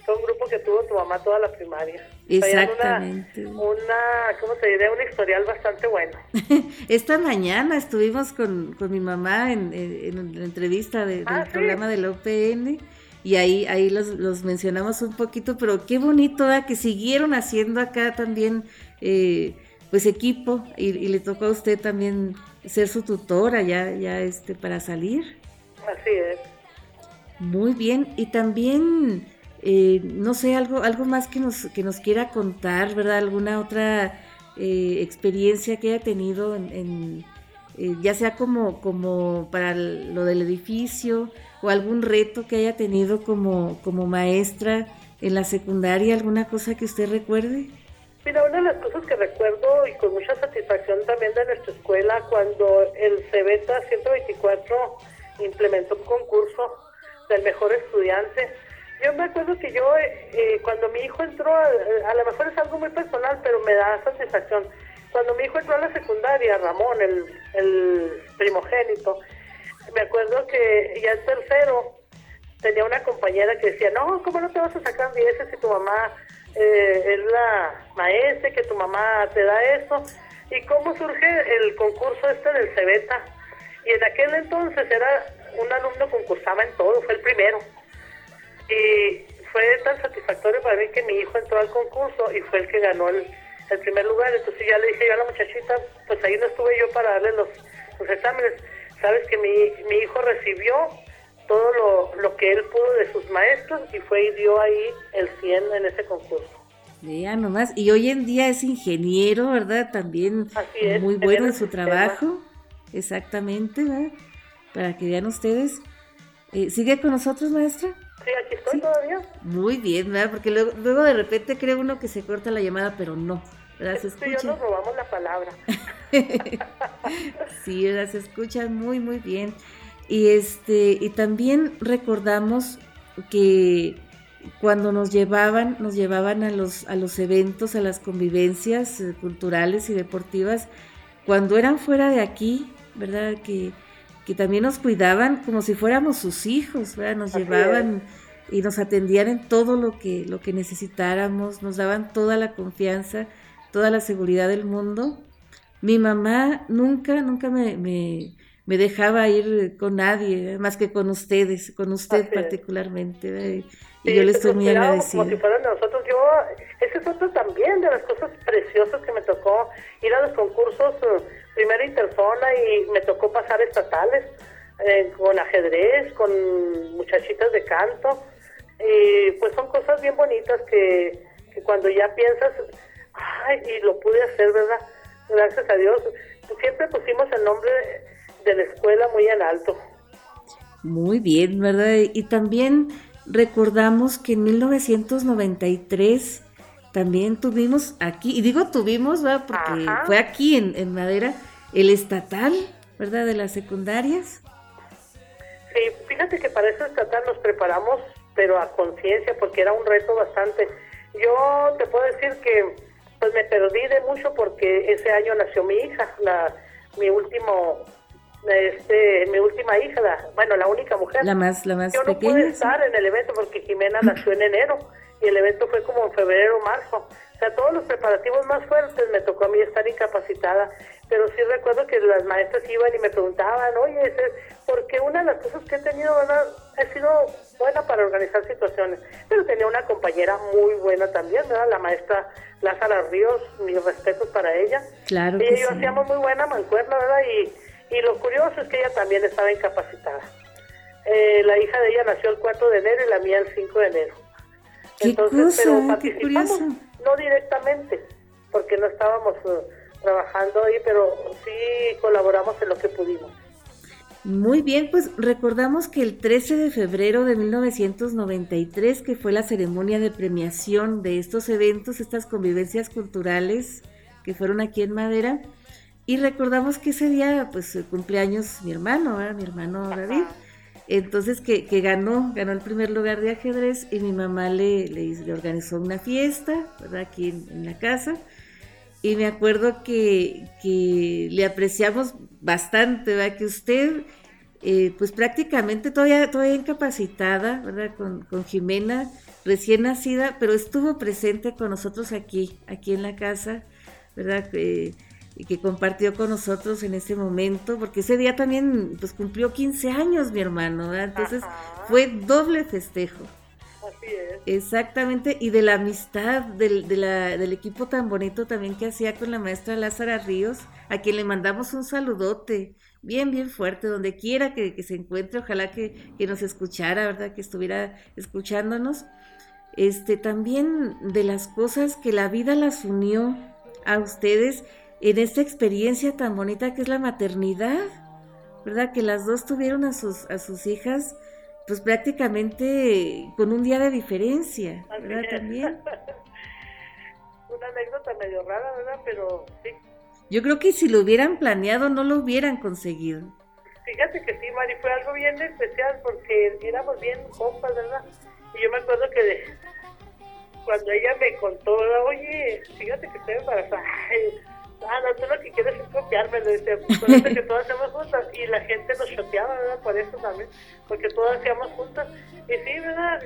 un grupo que tuvo tu mamá toda la primaria. Exactamente. Una, ¿cómo te diré? Un historial bastante bueno. *laughs* Esta mañana estuvimos con, con mi mamá en, en, la entrevista de, del ah, programa de la OPN y ahí, ahí los, los mencionamos un poquito, pero qué bonito que siguieron haciendo acá también eh, pues equipo y, y, le tocó a usted también ser su tutora ya, ya este, para salir. Así es. Muy bien, y también eh, no sé, algo, algo más que nos, que nos quiera contar, ¿verdad? Alguna otra eh, experiencia que haya tenido en, eh, ya sea como, como para lo del edificio o algún reto que haya tenido como, como maestra en la secundaria, alguna cosa que usted recuerde. Mira, una de las cosas que recuerdo y con mucha satisfacción también de nuestra escuela, cuando el CEBETA 124 implementó un concurso del mejor estudiante, yo me acuerdo que yo, eh, eh, cuando mi hijo entró, a, lo mejor es algo muy personal, pero me da satisfacción. Cuando mi hijo entró a la secundaria, Ramón, el, el primogénito, me acuerdo que ya en tercero tenía una compañera que decía, no, ¿cómo no te vas a sacar 10 si tu mamá eh, es la maestra, que tu mamá te da eso? ¿Y cómo surge el concurso este del Cebeta? Y en aquel entonces era un alumno concursaba en todo, fue el primero. Y fue tan satisfactorio para mí que mi hijo entró al concurso y fue el que ganó el, primer lugar. Entonces ya le dije yo a la muchachita, pues ahí no estuve yo para darle los, los exámenes. Sabes que mi, mi hijo recibió todo lo, lo que él pudo de sus maestros y fue y dio ahí el 100 en ese concurso. Ya nomás, y hoy en día es ingeniero, ¿verdad? También muy bueno en su trabajo. Exactamente, ¿verdad? Para que vean ustedes. Eh, ¿Sigue con nosotros, maestra? Sí, aquí estoy todavía. Muy bien, ¿verdad? Porque luego, luego, de repente cree uno que se corta la llamada, pero no. ¿verdad? Se escucha. Sí, nos robamos la palabra. *laughs* *laughs* sí, ¿verdad? Se escucha muy, muy bien. Y este, y también recordamos que cuando nos llevaban, nos llevaban a los, a los eventos, a las convivencias eh, culturales y deportivas, cuando eran fuera de aquí, ¿verdad? Que que también nos cuidaban como si fuéramos sus hijos, ¿verdad? nos llevaban y nos atendían en todo lo que, lo que necesitáramos, nos daban toda la confianza, toda la seguridad del mundo. Mi mamá nunca, nunca me, me, dejaba ir con nadie, más que con ustedes, con usted particularmente. Y yo le estoy muy agradecida. Como si fueran nosotros, yo, ese es otro también de las cosas preciosas que me tocó ir a los concursos eh, primera interzona y me tocó pasar estatales eh, con ajedrez, con muchachitas de canto. Y pues son cosas bien bonitas que, cuando ya piensas, ay, y lo pude hacer, ¿verdad? Gracias a Dios. Siempre pusimos el nombre de la escuela muy en alto. Muy bien, ¿verdad? Y también recordamos que en 1993 también tuvimos aquí, y digo tuvimos, ¿verdad? Porque fue aquí en, en Madera, el estatal, ¿verdad? De las secundarias. Sí, fíjate que para ese estatal nos preparamos, pero a conciencia, porque era un reto bastante. Yo te puedo decir que pues me perdí de mucho porque ese año nació mi hija, la, mi último este, mi última hija, bueno, la única mujer. La más, la más Yo no pude estar en el evento porque Jimena nació en enero y el evento fue como en febrero o marzo. O sea, todos los preparativos más fuertes me tocó a mí estar incapacitada pero sí recuerdo que las maestras iban y me preguntaban, oye, porque una de las cosas que he tenido, he sido buena para organizar situaciones, pero tenía una compañera muy buena también, ¿verdad? La maestra Lázara Ríos, mis respetos para ella. Claro. Y ellos hacíamos muy buena mancuerna, ¿verdad? Y, y lo curioso es que ella también estaba incapacitada. Eh, la hija de ella nació el 4 de enero y la mía el 5 de enero. Entonces, pero participamos, no directamente, porque no estábamos uh, trabajando ahí, pero sí colaboramos en lo que pudimos. Muy bien, pues recordamos que el 13 de febrero de 1993, que fue la ceremonia de premiación de estos eventos, estas convivencias culturales que fueron aquí en Madera, y recordamos que ese día, pues, cumpleaños mi hermano, mi hermano David, entonces que, que, ganó, ganó el primer lugar de ajedrez y mi mamá le, le, organizó una fiesta, ¿verdad? Aquí en, la casa. Y me acuerdo que, que le apreciamos bastante, ¿verdad? Que usted, eh, pues prácticamente todavía, todavía incapacitada, ¿verdad? Con, con Jimena, recién nacida, pero estuvo presente con nosotros aquí, aquí en la casa, ¿verdad? Eh, y que compartió con nosotros en ese momento, porque ese día también pues cumplió 15 años mi hermano, entonces fue doble festejo. Exactamente, y de la amistad del, del equipo tan bonito también que hacía con la maestra Lázara Ríos, a quien le mandamos un saludote bien, bien fuerte, donde quiera que, que se encuentre, ojalá que, que, nos escuchara, ¿verdad? Que estuviera escuchándonos. Este, también de las cosas que la vida las unió a ustedes en esta experiencia tan bonita que es la maternidad, ¿verdad? Que las dos tuvieron a sus, a sus hijas, pues prácticamente con un día de diferencia, ¿verdad? También. *laughs* Una anécdota medio rara, ¿verdad? Pero sí. Yo creo que si lo hubieran planeado no lo hubieran conseguido. Fíjate que sí, Mari, fue algo bien especial porque éramos bien compas, ¿verdad? Y yo me acuerdo que cuando ella me contó, oye, fíjate que estoy embarazada, ah, no, tú lo que quieres es copiarme, le decía, por que todas hacemos juntas, y la gente nos choteaba, ¿verdad? Por eso también, porque todas hacíamos juntas, y sí, ¿verdad?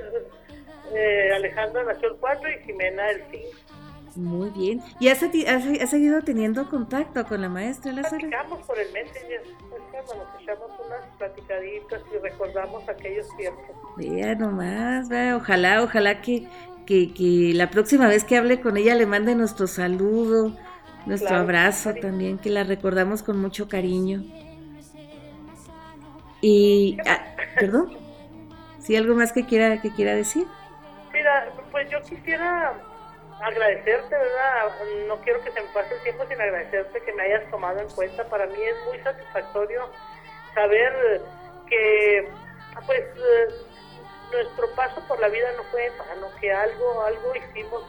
Eh, Alejandra nació el 4 y Jimena el 5. Muy bien. ¿Y has, has, seguido teniendo contacto con la maestra Lázaro? Platicamos por el Messenger, nos echamos unas platicaditas y recordamos aquellos tiempos. Vea nomás, vea, ojalá, ojalá que, que, que la próxima vez que hable con ella le mande nuestro saludo, nuestro abrazo también, que la recordamos con mucho cariño. Y, ah, perdón, ¿sí algo más que quiera, que quiera decir? Mira, pues yo quisiera agradecerte, ¿verdad? No quiero que se me pase el tiempo sin agradecerte que me hayas tomado en cuenta. Para mí es muy satisfactorio saber que, pues, eh, nuestro paso por la vida no fue en vano, que algo, algo hicimos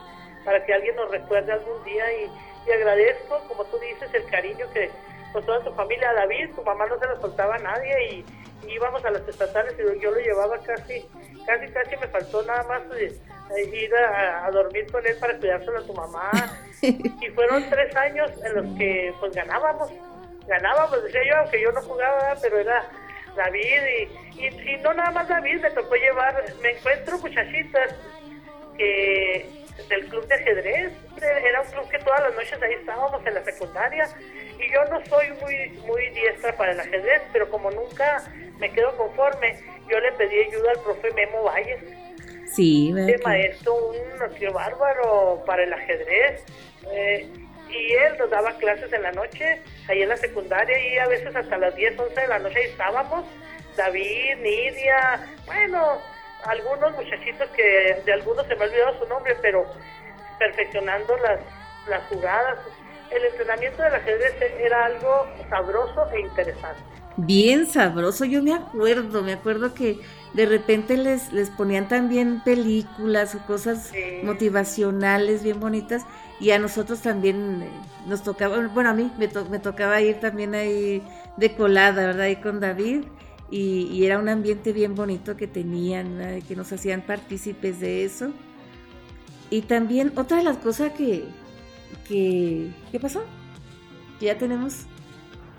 para que alguien nos recuerde algún día y, y agradezco, como tú dices, el cariño que con toda tu familia, David, tu mamá no se lo soltaba a nadie y, íbamos a las estatales y yo lo llevaba casi, casi, casi me faltó nada más eh, ir a, dormir con él para cuidárselo a tu mamá. *laughs* y fueron tres años en los que pues ganábamos, ganábamos, decía yo, aunque yo no jugaba, pero era David y, y, y no nada más David, me tocó llevar, me encuentro muchachitas que del club de ajedrez. Era un club que todas las noches ahí estábamos en la secundaria. Y yo no soy muy, muy diestra para el ajedrez, pero como nunca me quedo conforme, yo le pedí ayuda al profe Memo Valles. Sí, el maestro, un tío bárbaro para el ajedrez. Eh, y él nos daba clases en la noche, ahí en la secundaria, y a veces hasta las 10, 11 de la noche ahí estábamos. David, Nidia, bueno, algunos muchachitos que de algunos se me ha olvidado su nombre, pero perfeccionando las, las jugadas. El entrenamiento del ajedrez era algo sabroso e interesante. Bien sabroso, yo me acuerdo, me acuerdo que de repente les, les ponían también películas o cosas motivacionales bien bonitas y a nosotros también eh, nos tocaba, bueno, a mí me, me tocaba ir también ahí de colada, ¿verdad? Ahí con David y, era un ambiente bien bonito que tenían, que nos hacían partícipes de eso. Y también otra de las cosas que, que ¿qué pasó? Que ya tenemos,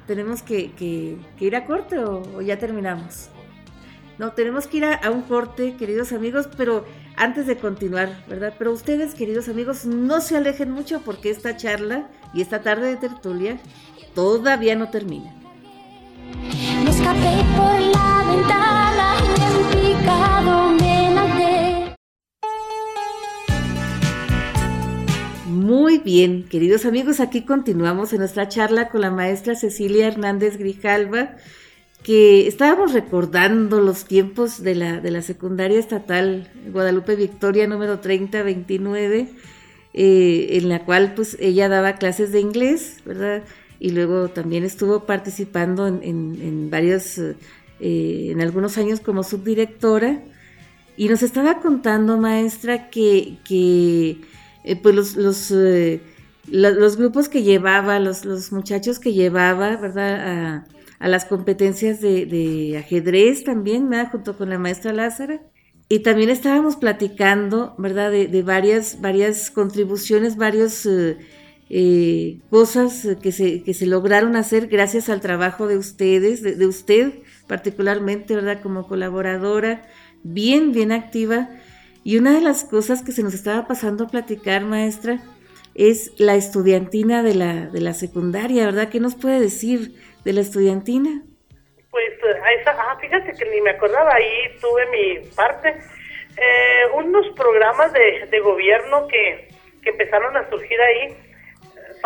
tenemos que, ir a corte o, ya terminamos. No, tenemos que ir a, a, un corte, queridos amigos, pero antes de continuar, ¿verdad? Pero ustedes, queridos amigos, no se alejen mucho porque esta charla y esta tarde de tertulia todavía no termina. Muy bien, queridos amigos, aquí continuamos en nuestra charla con la maestra Cecilia Hernández Grijalva, que estábamos recordando los tiempos de la, de la secundaria estatal Guadalupe Victoria número 3029, eh, en la cual pues ella daba clases de inglés, ¿verdad? Y luego también estuvo participando en, en, varios, eh, en algunos años como subdirectora. Y nos estaba contando, maestra, que, que eh, pues los, los, los, grupos que llevaba, los, los muchachos que llevaba, ¿verdad? A, a las competencias de, ajedrez también, ¿verdad? Junto con la maestra Lázara. Y también estábamos platicando, ¿verdad? De, varias, varias contribuciones, varias eh, cosas que se, que se lograron hacer gracias al trabajo de ustedes, de, usted particularmente, ¿verdad? Como colaboradora, bien, bien activa. Y una de las cosas que se nos estaba pasando a platicar, maestra, es la estudiantina de la, de la secundaria, ¿verdad? ¿Qué nos puede decir de la estudiantina? Pues eh, esa, ah, fíjate que ni me acordaba, ahí tuve mi parte. Eh, unos programas de, de gobierno que, que empezaron a surgir ahí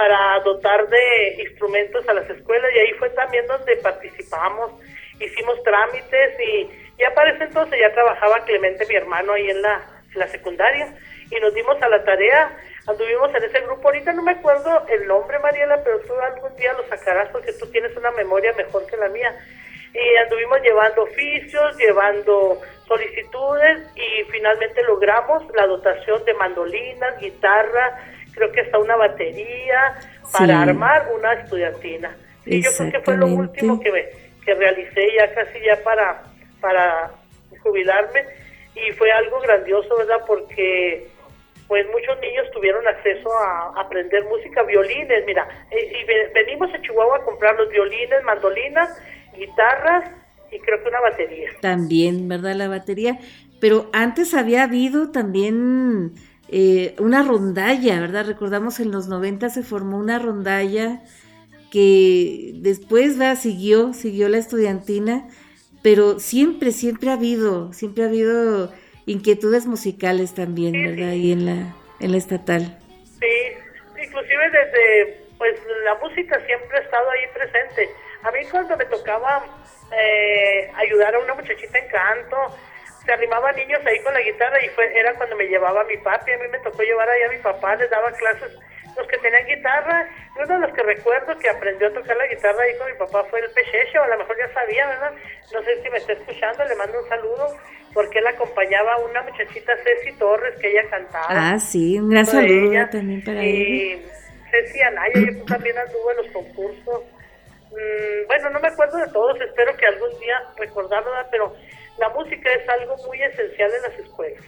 para dotar de instrumentos a las escuelas y ahí fue también donde participamos, hicimos trámites y ya para ese entonces ya trabajaba Clemente, mi hermano, ahí en la, secundaria y nos dimos a la tarea anduvimos en ese grupo, ahorita no me acuerdo el nombre, Mariela, pero tú algún día lo sacarás porque tú tienes una memoria mejor que la mía. Y anduvimos llevando oficios, llevando solicitudes y finalmente logramos la dotación de mandolinas, guitarra, creo que hasta una batería para armar una estudiantina. Y yo creo que fue lo último que, que realicé ya casi ya para, para jubilarme y fue algo grandioso, ¿verdad? Porque pues muchos niños tuvieron acceso a, aprender música, violines, mira, y venimos a Chihuahua a comprar los violines, mandolinas, guitarras y creo que una batería. También, ¿verdad? La batería. Pero antes había habido también eh, una rondalla, ¿verdad? Recordamos en los 90 se formó una rondalla que después va siguió, siguió la estudiantina, pero siempre, siempre ha habido, siempre ha habido inquietudes musicales también, ¿verdad? Y en la, en la estatal. Sí, inclusive desde, pues la música siempre ha estado ahí presente. A mí cuando me tocaba eh, ayudar a una muchachita en canto, se animaban niños ahí con la guitarra y fue era cuando me llevaba a mi papi, a mí me tocó llevar ahí a mi papá, les daba clases los que tenían guitarra, uno de los que recuerdo que aprendió a tocar la guitarra ahí con mi papá fue el Pechecho, a lo mejor ya sabía, ¿verdad? No sé si me está escuchando, le mando un saludo, porque él acompañaba a una muchachita, Ceci Torres, que ella cantaba. Ah, sí, un gran saludo también para y Ceci Anaya, yo también anduvo en los concursos. Mm, bueno, no me acuerdo de todos, espero que algún día recordarlo, pero la música es algo muy esencial en las escuelas.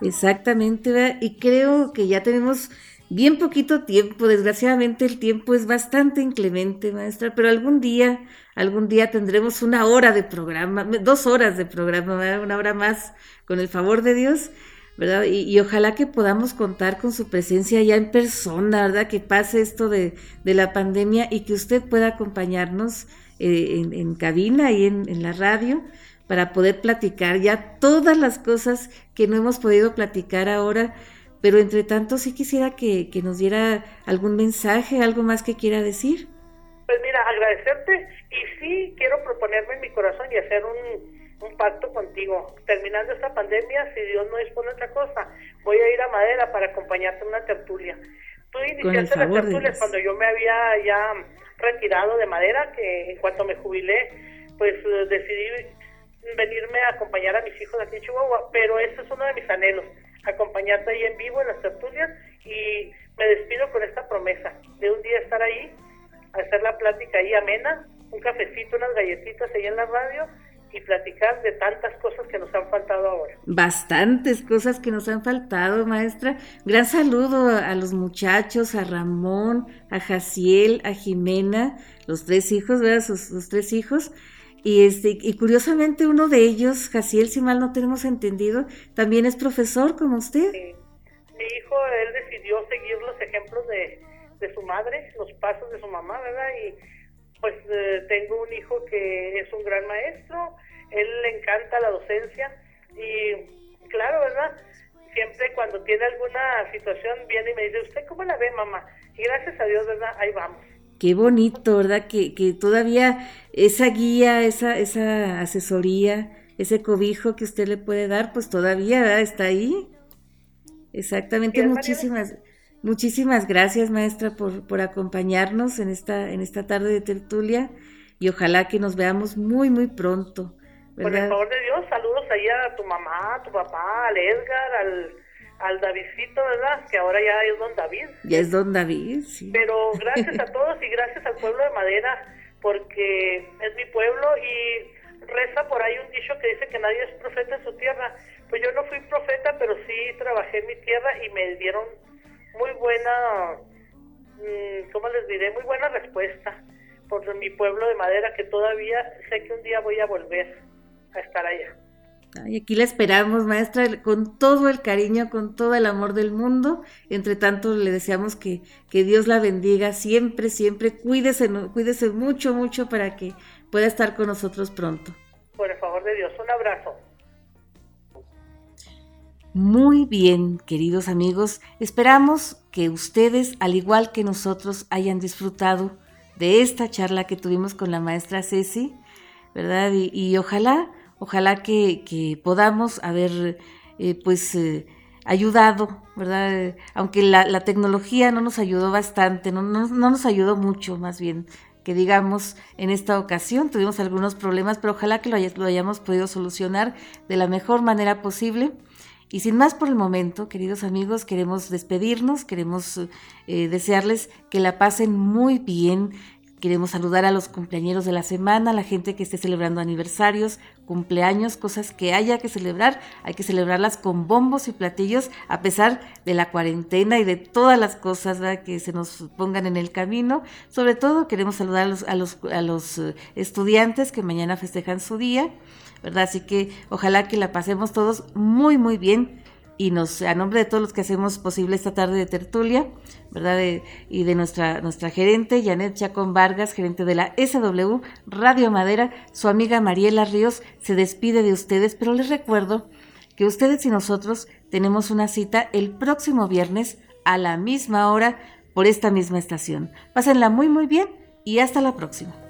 Exactamente, ¿verdad? y creo que ya tenemos bien poquito tiempo, desgraciadamente el tiempo es bastante inclemente, maestra, pero algún día, algún día tendremos una hora de programa, dos horas de programa, una hora más, con el favor de Dios, ¿verdad? Y, ojalá que podamos contar con su presencia ya en persona, ¿verdad? Que pase esto de, la pandemia y que usted pueda acompañarnos eh, en, cabina y en la radio para poder platicar ya todas las cosas que no hemos podido platicar ahora pero entre tanto sí quisiera que, nos diera algún mensaje, algo más que quiera decir. Pues mira, agradecerte y sí quiero proponerme en mi corazón y hacer un, pacto contigo. Terminando esta pandemia, si Dios no dispone otra cosa, voy a ir a Madera para acompañarte en una tertulia. Tú iniciaste la tertulia cuando yo me había ya retirado de Madera, que en cuanto me jubilé, pues eh, decidí venirme a acompañar a mis hijos aquí en Chihuahua, pero ese es uno de mis anhelos acompañarte ahí en vivo en las tertulias y me despido con esta promesa de un día estar ahí, hacer la plática ahí amena, un cafecito, unas galletitas ahí en la radio y platicar de tantas cosas que nos han faltado ahora. Bastantes cosas que nos han faltado, maestra. Gran saludo a, los muchachos, a Ramón, a Jaciel, a Jimena, los tres hijos, ¿verdad? sus tres hijos. Y, este, y curiosamente uno de ellos, Jaciel, si mal no tenemos entendido, también es profesor como usted. Mi hijo, él decidió seguir los ejemplos de, de su madre, los pasos de su mamá, ¿verdad? Y pues eh, tengo un hijo que es un gran maestro, él le encanta la docencia y claro, ¿verdad? siempre cuando tiene alguna situación viene y me dice, ¿usted cómo la ve, mamá? Y gracias a Dios, ¿verdad? Ahí vamos. Qué bonito, ¿verdad? Que, que todavía esa guía, esa, esa asesoría, ese cobijo que usted le puede dar, pues todavía está ahí. Exactamente, muchísimas, muchísimas gracias, maestra, por, por acompañarnos en esta, en esta tarde de tertulia y ojalá que nos veamos muy, muy pronto. Por el favor de Dios, saludos ahí a tu mamá, a tu papá, al Edgar, al, al Davidcito, ¿verdad? Que ahora ya es don David. Ya es don David, sí. Pero gracias a *laughs* todos y gracias al pueblo de Madera, porque es mi pueblo y reza por ahí un dicho que dice que nadie es profeta en su tierra. Pues yo no fui profeta, pero sí trabajé en mi tierra y me dieron muy buena, mm, ¿cómo les diré? Muy buena respuesta por mi pueblo de Madera, que todavía sé que un día voy a volver a estar allá. Y aquí la esperamos, maestra, con todo el cariño, con todo el amor del mundo. Entre tanto, le deseamos que, que Dios la bendiga siempre, siempre. Cuídese, cuídese mucho, mucho para que pueda estar con nosotros pronto. Por el favor de Dios, un abrazo. Muy bien, queridos amigos. Esperamos que ustedes, al igual que nosotros, hayan disfrutado de esta charla que tuvimos con la maestra Ceci, ¿verdad? y ojalá Ojalá que, podamos haber eh, pues eh, ayudado, ¿verdad? Aunque la, tecnología no nos ayudó bastante, no, no, nos ayudó mucho más bien, que digamos en esta ocasión tuvimos algunos problemas, pero ojalá que lo, hayamos podido solucionar de la mejor manera posible. Y sin más por el momento, queridos amigos, queremos despedirnos, queremos eh, desearles que la pasen muy bien, Queremos saludar a los cumpleañeros de la semana, a la gente que esté celebrando aniversarios, cumpleaños, cosas que haya que celebrar. Hay que celebrarlas con bombos y platillos a pesar de la cuarentena y de todas las cosas que se nos pongan en el camino. Sobre todo queremos saludar a los, a los, a los eh, estudiantes que mañana festejan su día, ¿verdad? Así que ojalá que la pasemos todos muy, muy bien y nos, a nombre de todos los que hacemos posible esta tarde de tertulia, ¿verdad? y de nuestra, nuestra gerente, Janet Chacón Vargas, gerente de la SW Radio Madera, su amiga Mariela Ríos se despide de ustedes, pero les recuerdo que ustedes y nosotros tenemos una cita el próximo viernes a la misma hora por esta misma estación. Pásenla muy muy bien y hasta la próxima.